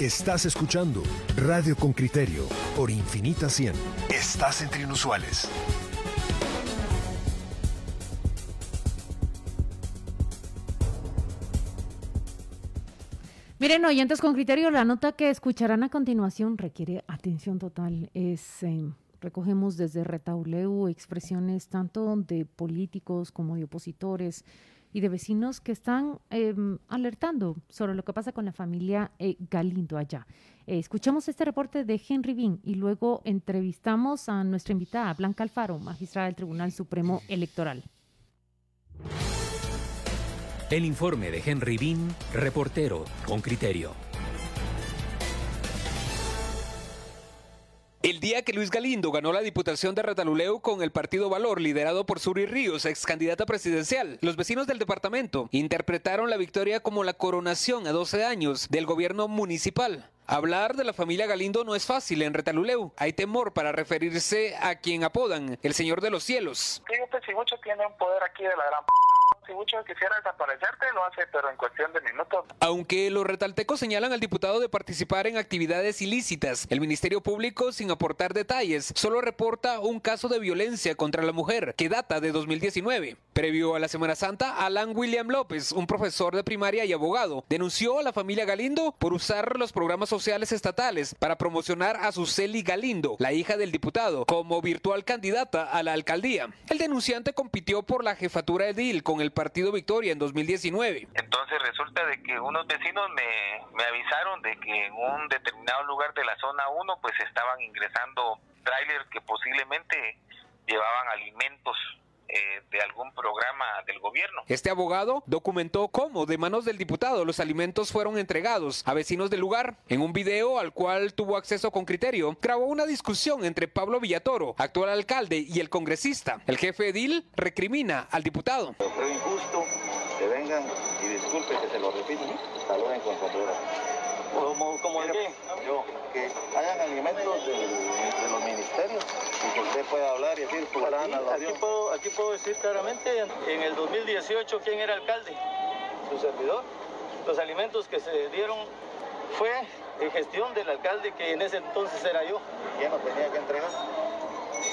Estás escuchando Radio con Criterio por Infinita 100. Estás entre inusuales. Miren, oyentes con criterio, la nota que escucharán a continuación requiere atención total. Es, eh, recogemos desde Retauleu expresiones tanto de políticos como de opositores y de vecinos que están em, alertando sobre lo que pasa con la familia eh, Galindo allá. Eh, escuchamos este reporte de Henry Bean y luego entrevistamos a nuestra invitada, Blanca Alfaro, magistrada del Tribunal Supremo Electoral. El informe de Henry Bean, reportero con criterio. El día que Luis Galindo ganó la diputación de Retaluleu con el partido Valor, liderado por Suri Ríos, ex candidata presidencial, los vecinos del departamento interpretaron la victoria como la coronación a 12 años del gobierno municipal. Hablar de la familia Galindo no es fácil en Retaluleu. Hay temor para referirse a quien apodan el Señor de los Cielos. Si mucho tiene un poder aquí de la gran p si mucho quisiera desaparecerte, lo hace, pero en cuestión de minutos. Aunque los retaltecos señalan al diputado de participar en actividades ilícitas, el Ministerio Público, sin aportar detalles, solo reporta un caso de violencia contra la mujer que data de 2019. Previo a la Semana Santa, Alan William López, un profesor de primaria y abogado, denunció a la familia Galindo por usar los programas sociales estatales para promocionar a Suseli Galindo, la hija del diputado, como virtual candidata a la alcaldía. El denunciante compitió por la jefatura de DIL con el Partido Victoria en 2019. Entonces resulta de que unos vecinos me, avisaron de que en un determinado lugar de la zona 1 pues estaban ingresando trailers que posiblemente llevaban alimentos eh, de algún programa del gobierno. Este abogado documentó cómo, de manos del diputado, los alimentos fueron entregados a vecinos del lugar. En un video al cual tuvo acceso con criterio, grabó una discusión entre Pablo Villatoro, actual alcalde, y el congresista. El jefe edil recrimina al diputado. Creo injusto que vengan y disculpe que se lo repito, saluden con sombrero. ¿Como, como de qué? Yo, que hayan alimentos de, de los ministerios y que usted pueda hablar y decir fulana, Aquí, aquí puedo, aquí puedo decir claramente, en el 2018, ¿quién era alcalde? Su servidor. Los alimentos que se dieron fue en gestión del alcalde que en ese entonces era yo. ¿Quién nos tenía que entregar?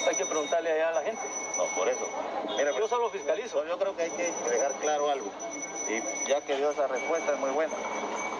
Hay que preguntarle allá a la gente. No, por eso. Mira, Yo solo fiscalizo. yo creo que hay que dejar claro algo. Y ya que dio esa respuesta es muy buena.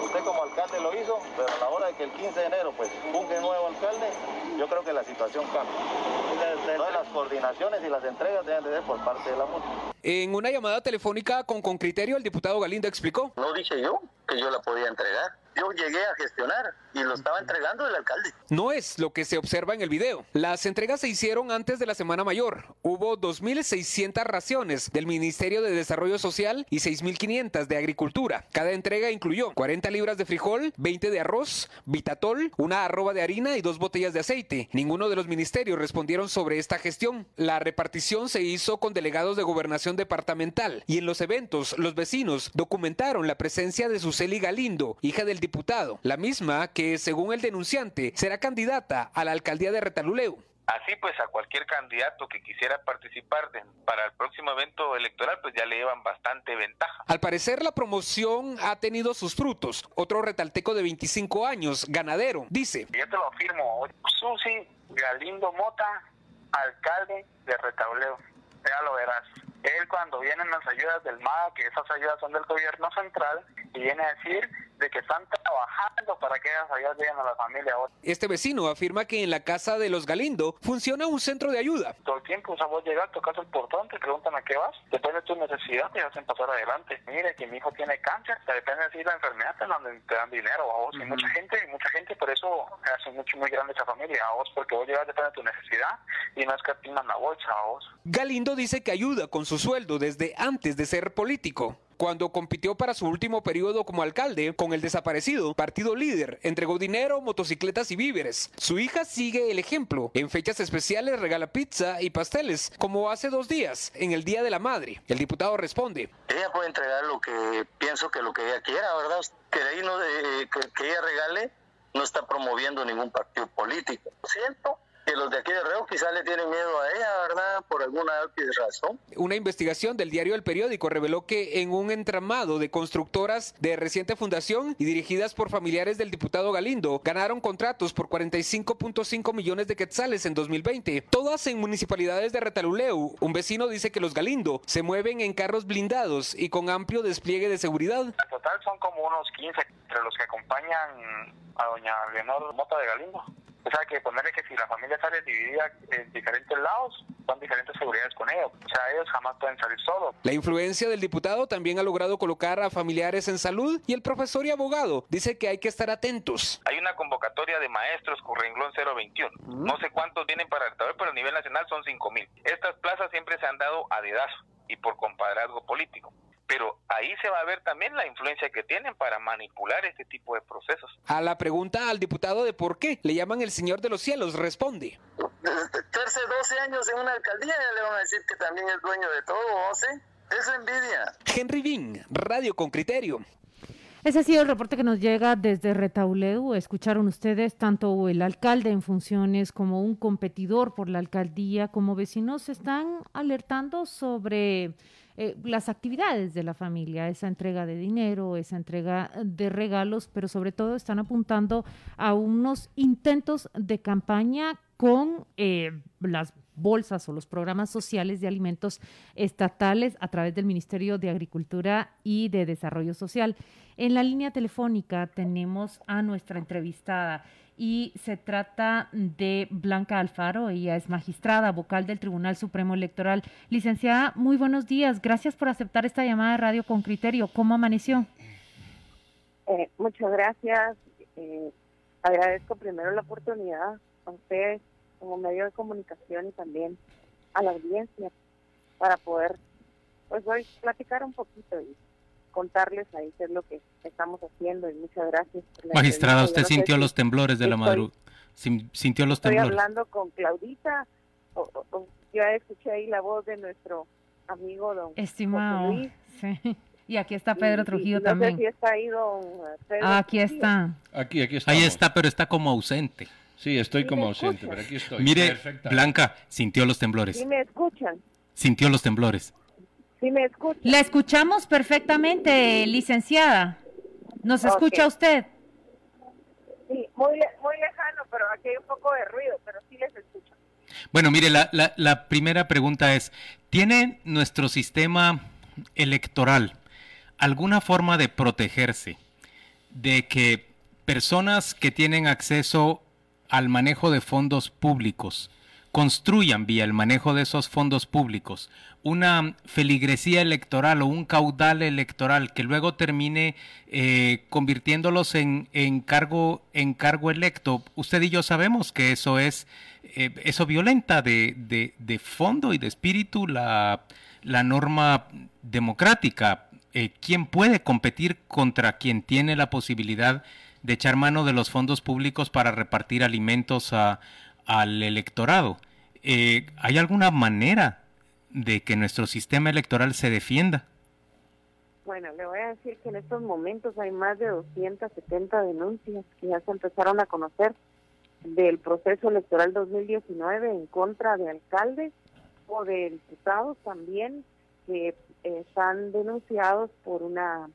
Usted como alcalde lo hizo, pero a la hora de que el 15 de enero pues funge nuevo alcalde, yo creo que la situación cambia. Todas las coordinaciones y las entregas deben de ser por parte de la MUNI. En una llamada telefónica con con criterio, el diputado Galindo explicó. No dije yo que yo la podía entregar. Yo llegué a gestionar y lo estaba entregando el alcalde. No es lo que se observa en el video. Las entregas se hicieron antes de la Semana Mayor. Hubo 2.600 raciones del Ministerio de Desarrollo Social y 6.500 de Agricultura. Cada entrega incluyó 40 libras de frijol, 20 de arroz, vitatol, una arroba de harina y dos botellas de aceite. Ninguno de los ministerios respondieron sobre esta gestión. La repartición se hizo con delegados de gobernación departamental y en los eventos los vecinos documentaron la presencia de Suseli Galindo, hija del diputado, la misma que, según el denunciante, será candidata a la alcaldía de Retaluleu. Así pues a cualquier candidato que quisiera participar de- para el próximo evento electoral pues ya le llevan bastante ventaja. Al parecer, la promoción ha tenido sus frutos. Otro retalteco de 25 años, ganadero, dice. Yo te lo afirmo, Susi Galindo Mota, alcalde de Retauleo. Ya lo verás. Él cuando vienen las ayudas del MAA, que esas ayudas son del gobierno central, y viene a decir de que están trabajando para que esas ayudas lleguen a la familia. Este vecino afirma que en la casa de los Galindo funciona un centro de ayuda. Todo el tiempo, o sea, vos llegas, tocas el portón, te preguntan a qué vas, depende de tu necesidad, te hacen pasar adelante. Mire, que mi hijo tiene cáncer, te depende de si la enfermedad te dan, te dan dinero a vos. Y mucha gente, mucha gente, por eso hace mucho, muy grande esa familia a vos, porque vos llegas, depende de tu necesidad, y no es que la bolsa a vos. Galindo dice que ayuda con su sueldo desde antes de ser político. Cuando compitió para su último periodo como alcalde con el desaparecido partido líder, entregó dinero, motocicletas y víveres. Su hija sigue el ejemplo. En fechas especiales regala pizza y pasteles, como hace dos días, en el Día de la Madre. El diputado responde. Ella puede entregar lo que pienso que lo que ella quiera, ¿verdad? Que ahí no, eh, que, que ella regale no está promoviendo ningún partido político. Siento que los de aquí de Reo quizás le tienen miedo a ella, ¿verdad? Por alguna razón. Una investigación del diario El Periódico reveló que en un entramado de constructoras de reciente fundación y dirigidas por familiares del diputado Galindo ganaron contratos por 45.5 millones de quetzales en 2020, todas en municipalidades de Retaluleu. Un vecino dice que los Galindo se mueven en carros blindados y con amplio despliegue de seguridad. En total son como unos 15 entre los que acompañan a doña Leonor Mota de Galindo. O sea, que ponerle que si la familia sale dividida en diferentes lados, son diferentes seguridades con ellos. O sea, ellos jamás pueden salir solos. La influencia del diputado también ha logrado colocar a familiares en salud y el profesor y abogado dice que hay que estar atentos. Hay una convocatoria de maestros con renglón 021. No sé cuántos vienen para el pero a nivel nacional son 5 mil. Estas plazas siempre se han dado a dedazo y por compadrazgo político pero ahí se va a ver también la influencia que tienen para manipular este tipo de procesos. A la pregunta al diputado de por qué le llaman el Señor de los Cielos, responde. Hace 12 años en una alcaldía ya le van a decir que también es dueño de todo, ¿sí? Eso envidia. Henry Bean, Radio con Criterio. Ese ha sido el reporte que nos llega desde Retauleu. Escucharon ustedes tanto el alcalde en funciones como un competidor por la alcaldía, como vecinos están alertando sobre eh, las actividades de la familia, esa entrega de dinero, esa entrega de regalos, pero sobre todo están apuntando a unos intentos de campaña con eh, las bolsas o los programas sociales de alimentos estatales a través del Ministerio de Agricultura y de Desarrollo Social. En la línea telefónica tenemos a nuestra entrevistada y se trata de Blanca Alfaro, ella es magistrada vocal del Tribunal Supremo Electoral. Licenciada, muy buenos días, gracias por aceptar esta llamada de radio con criterio. ¿Cómo amaneció? Eh, muchas gracias. Eh, agradezco primero la oportunidad a ustedes como medio de comunicación y también a la audiencia para poder pues hoy platicar un poquito contarles ahí qué es lo que estamos haciendo y muchas gracias. Magistrada, usted sintió los temblores de la madrugada. Sintió los temblores. Estoy hablando con Claudita. O, ya escuché ahí la voz de nuestro amigo don Estimado. Sí. Y aquí está Pedro Trujillo también. está ahí don Pedro aquí está. Aquí, aquí está. Ahí está, pero está como ausente. Sí, estoy como ausente, pero aquí estoy. Mire, Blanca, sintió los temblores. ¿Sí me escuchan? Sintió los temblores. ¿Sí me escuchan? La escuchamos perfectamente, licenciada. ¿Nos escucha usted? Sí, muy, muy lejano, pero aquí hay un poco de ruido, pero sí les escucho. Bueno, mire, la, la, la primera pregunta es, ¿tiene nuestro sistema electoral alguna forma de protegerse de que personas que tienen acceso al manejo de fondos públicos, construyan vía el manejo de esos fondos públicos una feligresía electoral o un caudal electoral que luego termine eh, convirtiéndolos en, en, cargo, en cargo electo. Usted y yo sabemos que eso es, eh, eso violenta de, de, de, fondo y de espíritu la, la norma democrática. Eh, ¿Quién puede competir contra quien tiene la posibilidad de echar mano de los fondos públicos para repartir alimentos al electorado. Eh, ¿Hay alguna manera de que nuestro sistema electoral se defienda? Bueno, le voy a decir que en estos momentos hay más de 270 denuncias que ya se empezaron a conocer del proceso electoral 2019 en contra de alcaldes o de diputados también que eh, están denunciados por una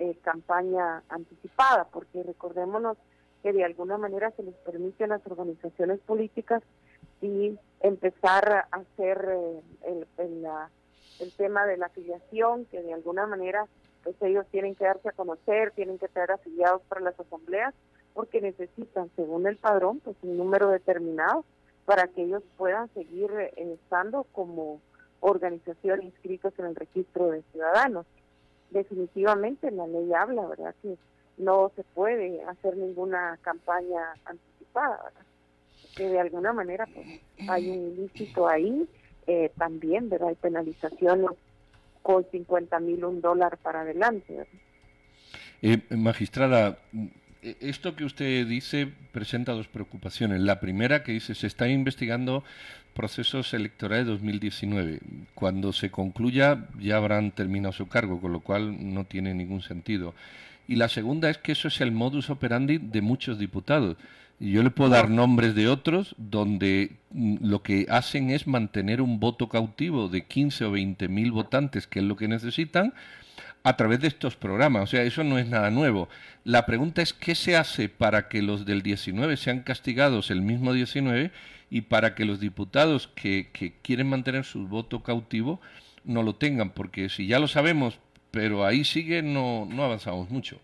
eh, campaña anticipada, porque recordémonos que de alguna manera se les permite a las organizaciones políticas y empezar a hacer eh, el, el, el, tema de la afiliación, que de alguna manera pues ellos tienen que darse a conocer, tienen que estar afiliados para las asambleas, porque necesitan, según el padrón, pues un número determinado para que ellos puedan seguir eh, estando como organización inscritos en el registro de ciudadanos definitivamente la ley habla, ¿verdad? Que no se puede hacer ninguna campaña anticipada, ¿verdad? Que de alguna manera pues, hay un ilícito ahí, eh, también, ¿verdad? Hay penalizaciones con 50 mil un dólar para adelante. Eh, magistrada, esto que usted dice presenta dos preocupaciones. La primera que dice se está investigando procesos electorales 2019. Cuando se concluya ya habrán terminado su cargo, con lo cual no tiene ningún sentido. Y la segunda es que eso es el modus operandi de muchos diputados. Yo le puedo dar nombres de otros donde mm, lo que hacen es mantener un voto cautivo de 15 o 20 mil votantes, que es lo que necesitan, a través de estos programas. O sea, eso no es nada nuevo. La pregunta es qué se hace para que los del 19 sean castigados el mismo 19 y para que los diputados que, que quieren mantener su voto cautivo no lo tengan, porque si ya lo sabemos, pero ahí sigue, no, no avanzamos mucho.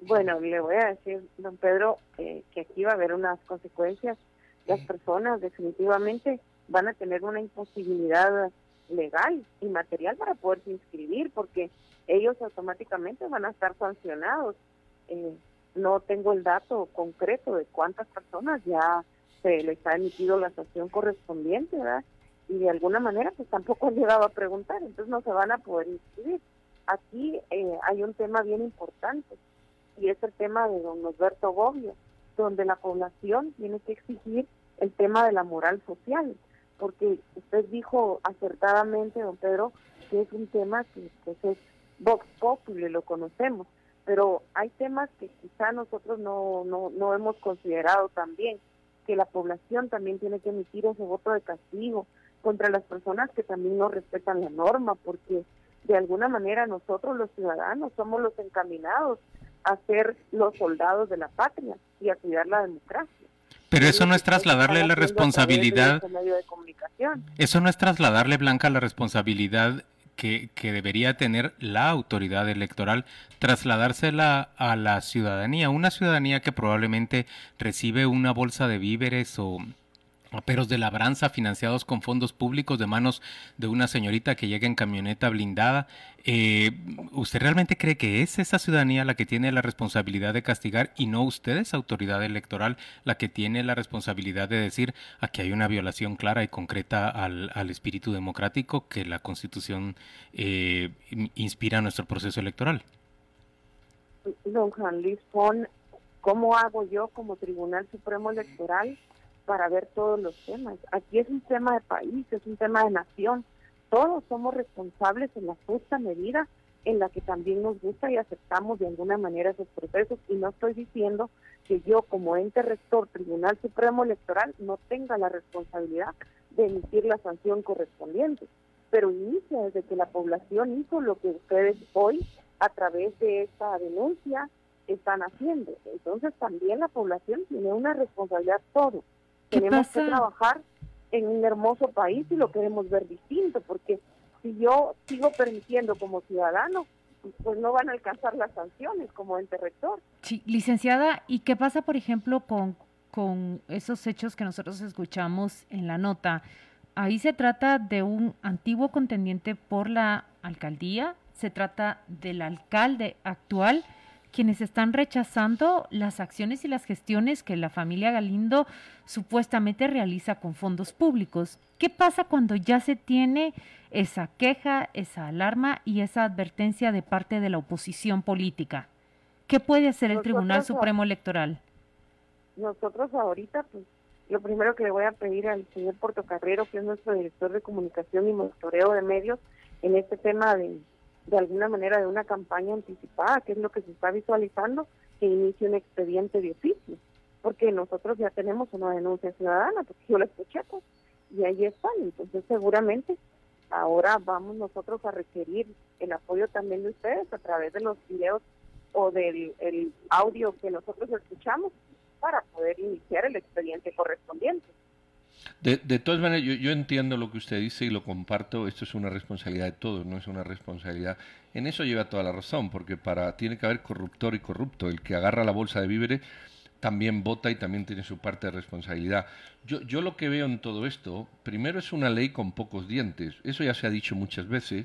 Bueno, le voy a decir, don Pedro, eh, que aquí va a haber unas consecuencias. Las personas definitivamente van a tener una imposibilidad legal y material para poderse inscribir, porque ellos automáticamente van a estar sancionados. Eh, no tengo el dato concreto de cuántas personas ya se les ha emitido la sanción correspondiente, ¿verdad? Y de alguna manera pues tampoco han llegado a preguntar, entonces no se van a poder inscribir. Aquí eh, hay un tema bien importante y es el tema de don Alberto Bobbio, donde la población tiene que exigir el tema de la moral social, porque usted dijo acertadamente, don Pedro, que es un tema que pues, es vox populi, lo conocemos, pero hay temas que quizá nosotros no, no, no hemos considerado también, que la población también tiene que emitir ese voto de castigo contra las personas que también no respetan la norma, porque de alguna manera nosotros los ciudadanos somos los encaminados a ser los soldados de la patria y a cuidar la democracia. Pero eso no es trasladarle la responsabilidad. Eso no es trasladarle, Blanca, la responsabilidad que, que, debería tener la autoridad electoral, trasladársela a la ciudadanía, una ciudadanía que probablemente recibe una bolsa de víveres o Aperos de labranza financiados con fondos públicos de manos de una señorita que llega en camioneta blindada. Eh, ¿Usted realmente cree que es esa ciudadanía la que tiene la responsabilidad de castigar y no ustedes, autoridad electoral, la que tiene la responsabilidad de decir aquí hay una violación clara y concreta al, espíritu democrático que la Constitución eh, inspira nuestro proceso electoral? Don Juan Luis ¿cómo hago yo como Tribunal Supremo Electoral? Para ver todos los temas. Aquí es un tema de país, es un tema de nación. Todos somos responsables en la justa medida en la que también nos gusta y aceptamos de alguna manera esos procesos. Y no estoy diciendo que yo como ente rector, Tribunal Supremo Electoral, no tenga la responsabilidad de emitir la sanción correspondiente. Pero inicia desde que la población hizo lo que ustedes hoy, a través de esta denuncia, están haciendo. Entonces también la población tiene una responsabilidad todo tenemos que trabajar en un hermoso país y lo queremos ver distinto, porque si yo sigo permitiendo como ciudadano, pues no van a alcanzar las sanciones como ente rector. Sí, licenciada, ¿y qué pasa, por ejemplo, con, con esos hechos que nosotros escuchamos en la nota? Ahí se trata de un antiguo contendiente por la alcaldía, se trata del alcalde actual quienes están rechazando las acciones y las gestiones que la familia Galindo supuestamente realiza con fondos públicos. ¿Qué pasa cuando ya se tiene esa queja, esa alarma y esa advertencia de parte de la oposición política? ¿Qué puede hacer el Tribunal Supremo Electoral? Nosotros ahorita, pues, lo primero que le voy a pedir al señor Portocarrero, que es nuestro director de comunicación y monitoreo de medios, en este tema de de alguna manera de una campaña anticipada, que es lo que se está visualizando, que inicie un expediente de oficio, porque nosotros ya tenemos una denuncia ciudadana, porque yo la escuché, pues, y ahí están, entonces seguramente ahora vamos nosotros a requerir el apoyo también de ustedes a través de los videos o del el audio que nosotros escuchamos para poder iniciar el expediente correspondiente. De, de todas maneras, yo, yo, entiendo lo que usted dice y lo comparto. Esto es una responsabilidad de todos, no es una responsabilidad. En eso lleva toda la razón, porque para tiene que haber corruptor y corrupto. El que agarra la bolsa de víveres también vota y también tiene su parte de responsabilidad. Yo, yo lo que veo en todo esto, primero es una ley con pocos dientes. Eso ya se ha dicho muchas veces.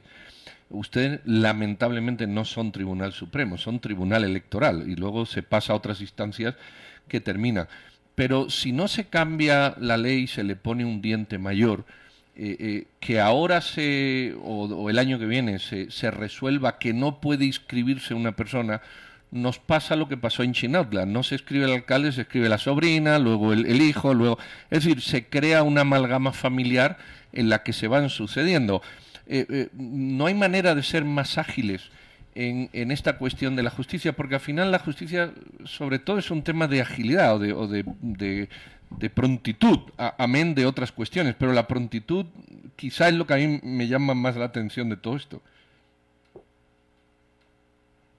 Ustedes lamentablemente no son Tribunal Supremo, son Tribunal Electoral y luego se pasa a otras instancias que terminan pero si no se cambia la ley se le pone un diente mayor, eh, eh, que ahora se, o, el año que viene se, se, resuelva que no puede inscribirse una persona, nos pasa lo que pasó en Chinautla. No se escribe el alcalde, se escribe la sobrina, luego el, el hijo, luego... Es decir, se crea una amalgama familiar en la que se van sucediendo. Eh, no hay manera de ser más ágiles en, en, esta cuestión de la justicia, porque al final la justicia sobre todo es un tema de agilidad o de, o de, de, prontitud, amén de otras cuestiones, pero la prontitud quizá es lo que a mí me llama más la atención de todo esto.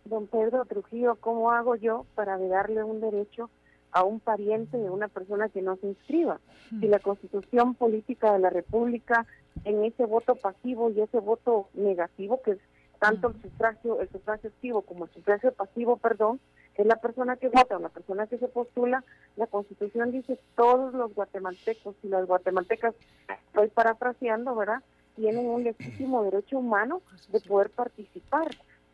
Don Pedro Trujillo, ¿cómo hago yo para darle un derecho a un pariente de una persona que no se inscriba? Si la constitución política de la República en ese voto pasivo y ese voto negativo, que es tanto el sufragio, el sufragio activo como el sufragio pasivo, perdón, es la persona que vota o la persona que se postula, la constitución dice todos los guatemaltecos y las guatemaltecas, estoy parafraseando, ¿verdad? Tienen un legítimo derecho humano de poder participar,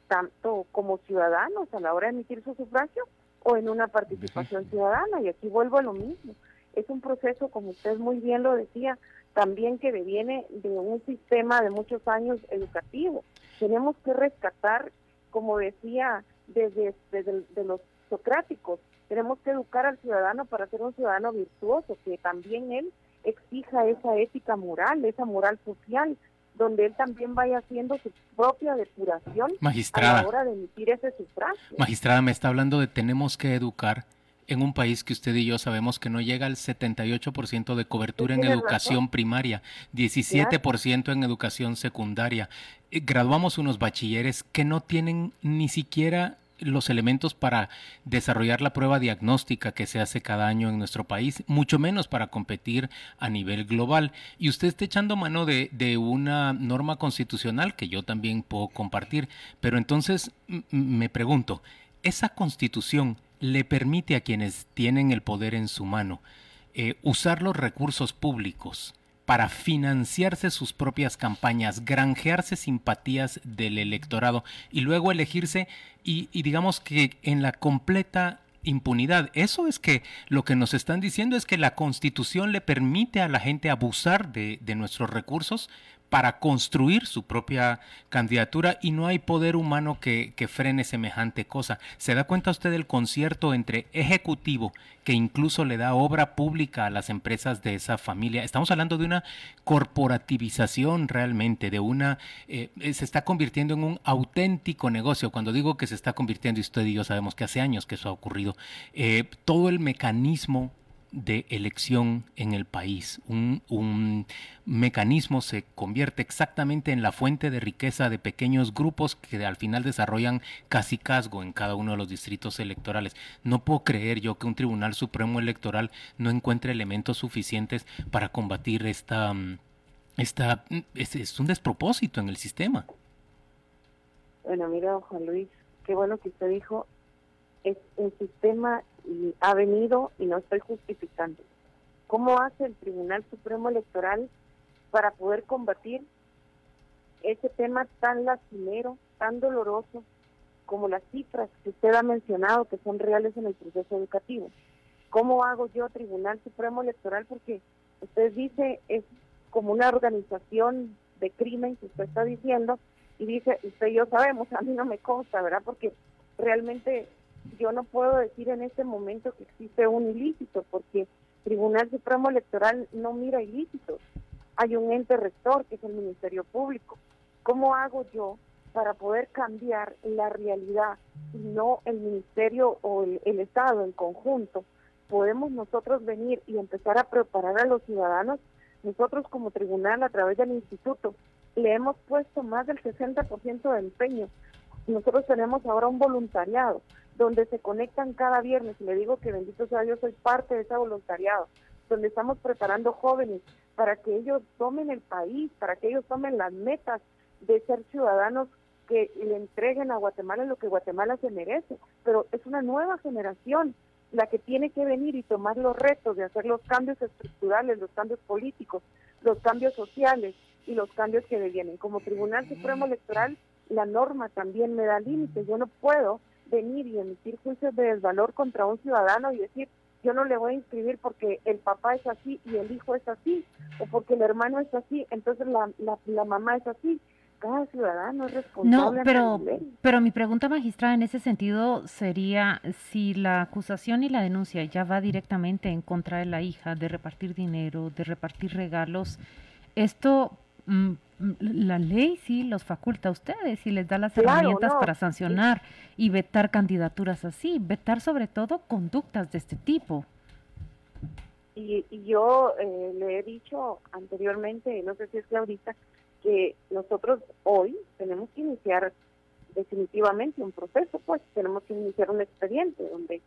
tanto como ciudadanos a la hora de emitir su sufragio o en una participación ciudadana. Y aquí vuelvo a lo mismo. Es un proceso, como usted muy bien lo decía, también que viene de un sistema de muchos años educativo. Tenemos que rescatar, como decía, desde, desde de los socráticos, tenemos que educar al ciudadano para ser un ciudadano virtuoso, que también él exija esa ética moral, esa moral social, donde él también vaya haciendo su propia depuración Magistrada. a la hora de emitir ese sufragio. Magistrada, me está hablando de tenemos que educar en un país que usted y yo sabemos que no llega al 78% de cobertura en educación primaria, 17% en educación secundaria. Eh, graduamos unos bachilleres que no tienen ni siquiera los elementos para desarrollar la prueba diagnóstica que se hace cada año en nuestro país, mucho menos para competir a nivel global. Y usted está echando mano de, de una norma constitucional que yo también puedo compartir. Pero entonces me pregunto, ¿esa constitución le permite a quienes tienen el poder en su mano eh, usar los recursos públicos para financiarse sus propias campañas, granjearse simpatías del electorado y luego elegirse y, digamos que en la completa impunidad. Eso es que lo que nos están diciendo es que la constitución le permite a la gente abusar de, de nuestros recursos para construir su propia candidatura y no hay poder humano que, frene semejante cosa. ¿Se da cuenta usted del concierto entre ejecutivo que incluso le da obra pública a las empresas de esa familia? Estamos hablando de una corporativización realmente, de una... Eh, se está convirtiendo en un auténtico negocio. Cuando digo que se está convirtiendo, y usted y yo sabemos que hace años que eso ha ocurrido, eh, todo el mecanismo de elección en el país. Un, mecanismo se convierte exactamente en la fuente de riqueza de pequeños grupos que al final desarrollan casi casgo en cada uno de los distritos electorales. No puedo creer yo que un Tribunal Supremo Electoral no encuentre elementos suficientes para combatir esta... esta es, es un despropósito en el sistema. Bueno, mira, Juan Luis, qué bueno que usted dijo, es un sistema y ha venido y no estoy justificando. ¿Cómo hace el Tribunal Supremo Electoral para poder combatir ese tema tan lastimero, tan doloroso, como las cifras que usted ha mencionado que son reales en el proceso educativo? ¿Cómo hago yo Tribunal Supremo Electoral? Porque usted dice es como una organización de crimen que usted está diciendo y dice, usted y yo sabemos, a mí no me consta, ¿verdad? Porque realmente yo no puedo decir en este momento que existe un ilícito, porque Tribunal Supremo Electoral no mira ilícitos. Hay un ente rector que es el Ministerio Público. ¿Cómo hago yo para poder cambiar la realidad y no el Ministerio o el, el Estado en conjunto? Podemos nosotros venir y empezar a preparar a los ciudadanos. Nosotros como tribunal a través del instituto le hemos puesto más del 60% de empeño. Nosotros tenemos ahora un voluntariado donde se conectan cada viernes, y le digo que bendito sea Dios, soy parte de ese voluntariado, donde estamos preparando jóvenes para que ellos tomen el país, para que ellos tomen las metas de ser ciudadanos que le entreguen a Guatemala lo que Guatemala se merece, pero es una nueva generación la que tiene que venir y tomar los retos de hacer los cambios estructurales, los cambios políticos, los cambios sociales y los cambios que vienen. Como Tribunal Supremo Electoral, la norma también me da límites. Yo no puedo venir y emitir juicios de desvalor contra un ciudadano y decir, yo no le voy a inscribir porque el papá es así y el hijo es así, o porque el hermano es así, entonces la, la, mamá es así. Cada ciudadano es responsable. No, pero, pero mi pregunta magistrada en ese sentido sería si la acusación y la denuncia ya va directamente en contra de la hija, de repartir dinero, de repartir regalos, esto la ley sí los faculta a ustedes y les da las herramientas para sancionar y vetar candidaturas así, vetar sobre todo conductas de este tipo. Y, yo eh, le he dicho anteriormente, no sé si es que ahorita, que nosotros hoy tenemos que iniciar definitivamente un proceso, pues tenemos que iniciar un expediente donde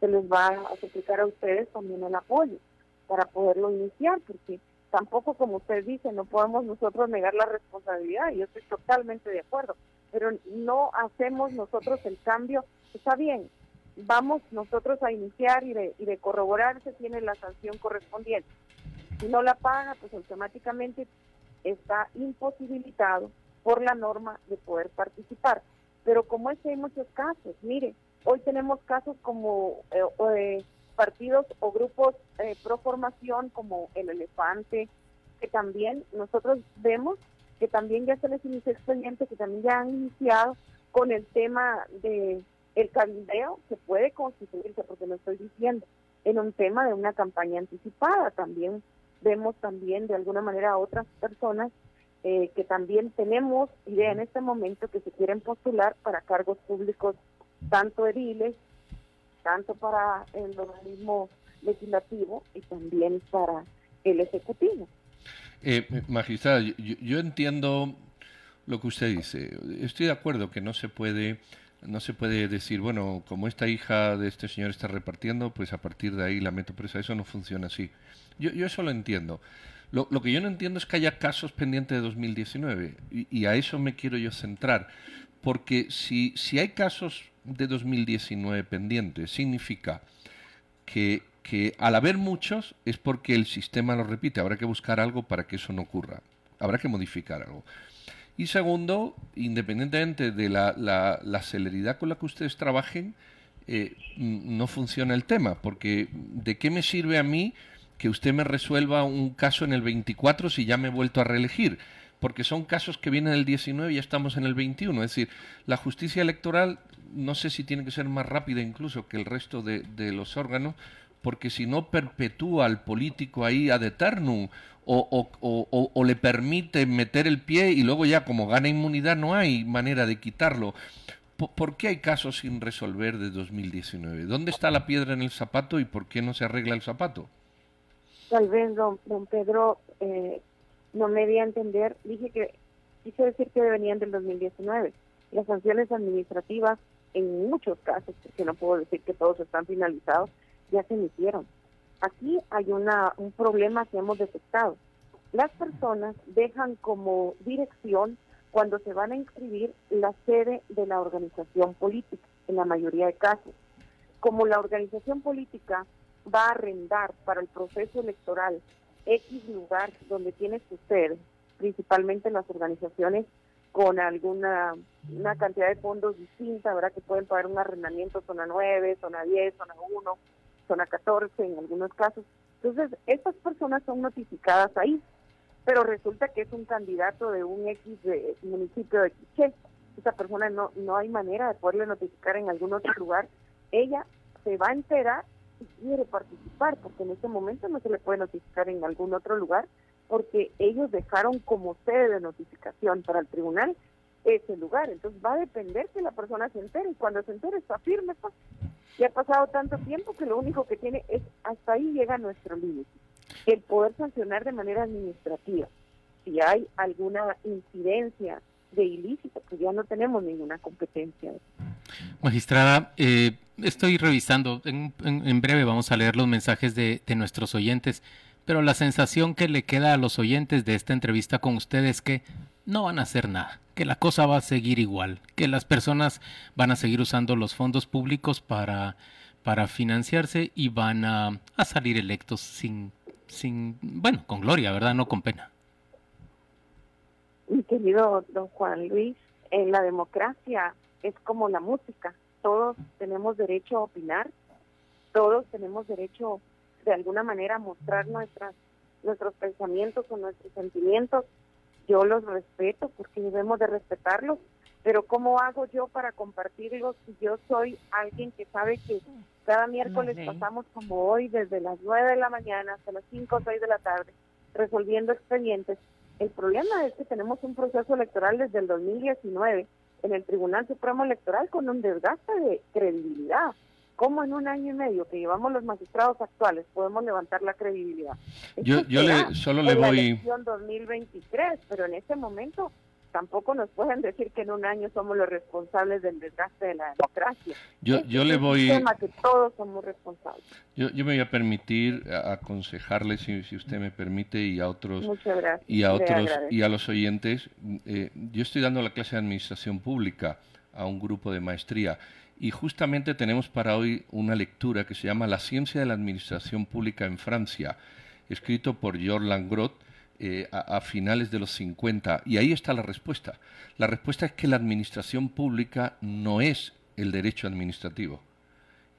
se les va a suplicar a ustedes también el apoyo para poderlo iniciar, porque tampoco, como usted dice, no podemos nosotros negar la responsabilidad, y yo estoy totalmente de acuerdo, pero no hacemos nosotros el cambio, está bien, vamos nosotros a iniciar y de, y de corroborar se tiene la sanción correspondiente. Si no la paga, pues automáticamente está imposibilitado por la norma de poder participar. Pero como es que hay muchos casos, mire, hoy tenemos casos como eh, eh, partidos o grupos eh, pro formación como el elefante, que también nosotros vemos que también ya se les inició expediente, que también ya han iniciado con el tema de el cabildeo, que puede constituirse, porque lo estoy diciendo, en un tema de una campaña anticipada. También vemos también de alguna manera a otras personas eh, que también tenemos idea en este momento que se quieren postular para cargos públicos tanto ediles, tanto para el organismo legislativo y también para el ejecutivo. Eh, magistrada, yo, entiendo lo que usted dice. Estoy de acuerdo que no se puede no se puede decir, bueno, como esta hija de este señor está repartiendo, pues a partir de ahí la meto presa. Eso no funciona así. Yo, yo eso lo entiendo. Lo, que yo no entiendo es que haya casos pendientes de 2019 y, y, a eso me quiero yo centrar. Porque si, si hay casos de 2019 pendientes, significa que, que al haber muchos es porque el sistema lo repite. Habrá que buscar algo para que eso no ocurra. Habrá que modificar algo. Y segundo, independientemente de la, la, la celeridad con la que ustedes trabajen, eh, no funciona el tema. Porque ¿de qué me sirve a mí? que usted me resuelva un caso en el 24 si ya me he vuelto a reelegir, porque son casos que vienen del 19 y ya estamos en el 21. Es decir, la justicia electoral no sé si tiene que ser más rápida incluso que el resto de, los órganos, porque si no perpetúa al político ahí ad eternum o, o, o, le permite meter el pie y luego ya como gana inmunidad no hay manera de quitarlo. ¿Por qué hay casos sin resolver de 2019? ¿Dónde está la piedra en el zapato y por qué no se arregla el zapato? tal vez don, don Pedro eh, no me di a entender, dije que quise decir que venían del 2019. Las sanciones administrativas, en muchos casos, que no puedo decir que todos están finalizados, ya se emitieron. Aquí hay una, un problema que hemos detectado. Las personas dejan como dirección cuando se van a inscribir la sede de la organización política, en la mayoría de casos. Como la organización política va a arrendar para el proceso electoral X lugar donde tiene su sede, principalmente en las organizaciones con alguna una cantidad de fondos distinta, ¿verdad? Que pueden pagar un arrendamiento zona 9, zona 10, zona 1, zona 14 en algunos casos. Entonces, estas personas son notificadas ahí, pero resulta que es un candidato de un X de municipio de Quiché. Esa persona no, no hay manera de poderle notificar en algún otro lugar. Ella se va a enterar si quiere participar, porque en este momento no se le puede notificar en algún otro lugar, porque ellos dejaron como sede de notificación para el tribunal ese lugar. Entonces va a depender que la persona se entere y cuando se entere está firme. Pues. Y ha pasado tanto tiempo que lo único que tiene es hasta ahí llega nuestro límite. El poder sancionar de manera administrativa. Si hay alguna incidencia de ilícito, pues ya no tenemos ninguna competencia. Magistrada, eh, estoy revisando, en, breve vamos a leer los mensajes de, nuestros oyentes, pero la sensación que le queda a los oyentes de esta entrevista con ustedes es que no van a hacer nada, que la cosa va a seguir igual, que las personas van a seguir usando los fondos públicos para, para financiarse y van a, a salir electos sin, sin, bueno, con gloria, ¿verdad? No con pena. Mi querido don Juan Luis, en la democracia es como la música, todos tenemos derecho a opinar, todos tenemos derecho de alguna manera a mostrar nuestras, nuestros pensamientos o nuestros sentimientos. Yo los respeto porque debemos de respetarlos, pero ¿cómo hago yo para compartirlos si yo soy alguien que sabe que cada miércoles pasamos como hoy desde las 9 de la mañana hasta las 5 o 6 de la tarde resolviendo expedientes El problema es que tenemos un proceso electoral desde el 2019 en el Tribunal Supremo Electoral con un desgaste de credibilidad. ¿Cómo en un año y medio que llevamos los magistrados actuales podemos levantar la credibilidad? Yo, yo le, solo le voy... La elección 2023, pero en este momento tampoco nos pueden decir que en un año somos los responsables del desgaste de la democracia. Yo, Este yo le es un voy... tema que todos somos responsables. Yo, yo me voy a permitir a- aconsejarle, si, si usted me permite, y a otros Muchas gracias. y a otros y a los oyentes. eh, yo estoy dando la clase de administración pública a un grupo de maestría y justamente tenemos para hoy una lectura que se llama La ciencia de la administración pública en Francia, escrito por Georges Langrot eh, a, a finales de los 50. Y ahí está la respuesta. La respuesta es que la administración pública no es el derecho administrativo.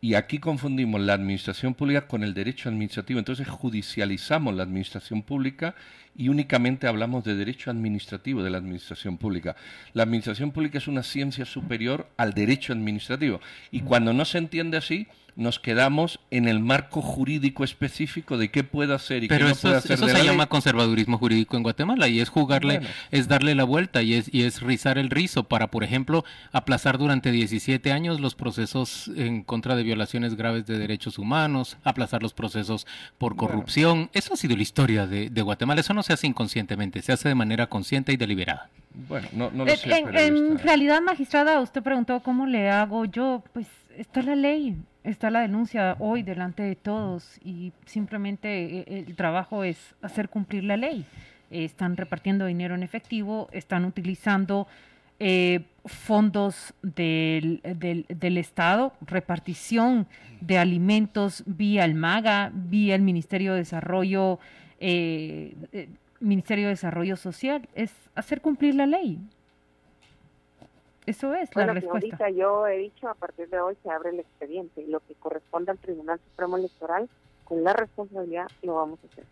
Y aquí confundimos la administración pública con el derecho administrativo. Entonces judicializamos la administración pública y únicamente hablamos de derecho administrativo de la administración pública. La administración pública es una ciencia superior al derecho administrativo. Y cuando no se entiende así, nos quedamos en el marco jurídico específico de qué puede hacer y Pero qué no puede hacer eso de se la llama ley. conservadurismo jurídico en Guatemala y es jugarle, Bueno. es darle la vuelta y es, y es rizar el rizo para, por ejemplo, aplazar durante 17 años los procesos en contra de violaciones graves de derechos humanos, aplazar los procesos por Bueno. corrupción. Eso ha sido la historia de, de Guatemala. Eso no se hace inconscientemente, se hace de manera consciente y deliberada. Bueno, no, no lo En, sé, en- pero en está- realidad, magistrada, usted preguntó cómo le hago yo. Pues está la ley, está la denuncia hoy delante de todos y simplemente eh, el trabajo es hacer cumplir la ley. Eh, Están repartiendo dinero en efectivo, están utilizando eh, fondos del, del, del Estado, repartición de alimentos vía el MAGA, vía el Ministerio de Desarrollo, eh, eh, Ministerio de Desarrollo Social, es hacer cumplir la ley. Eso es la Bueno, respuesta. señorita, yo he dicho a partir de hoy se abre el expediente y lo que corresponde al Tribunal Supremo Electoral, con la responsabilidad, lo vamos a hacer.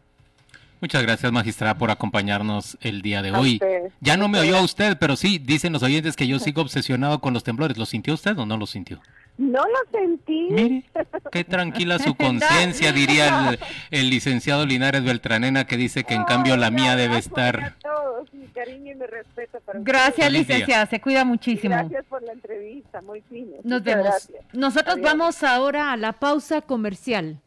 Muchas gracias, magistrada, por acompañarnos el día de A hoy. Ya no me oyó a usted, pero sí, dicen los oyentes que yo sigo obsesionado con los temblores. ¿Lo sintió usted o no lo sintió? No lo sentí. Mire, qué tranquila su conciencia, diría el, el licenciado Linares Beltranena, que dice que en cambio la mía debe estar... A todos, mi cariño y mi respeto para Gracias, licenciada, se cuida muchísimo. Gracias por la entrevista, muy fino. Nos Muchas vemos. gracias. Nosotros Adiós. vamos ahora a la pausa comercial.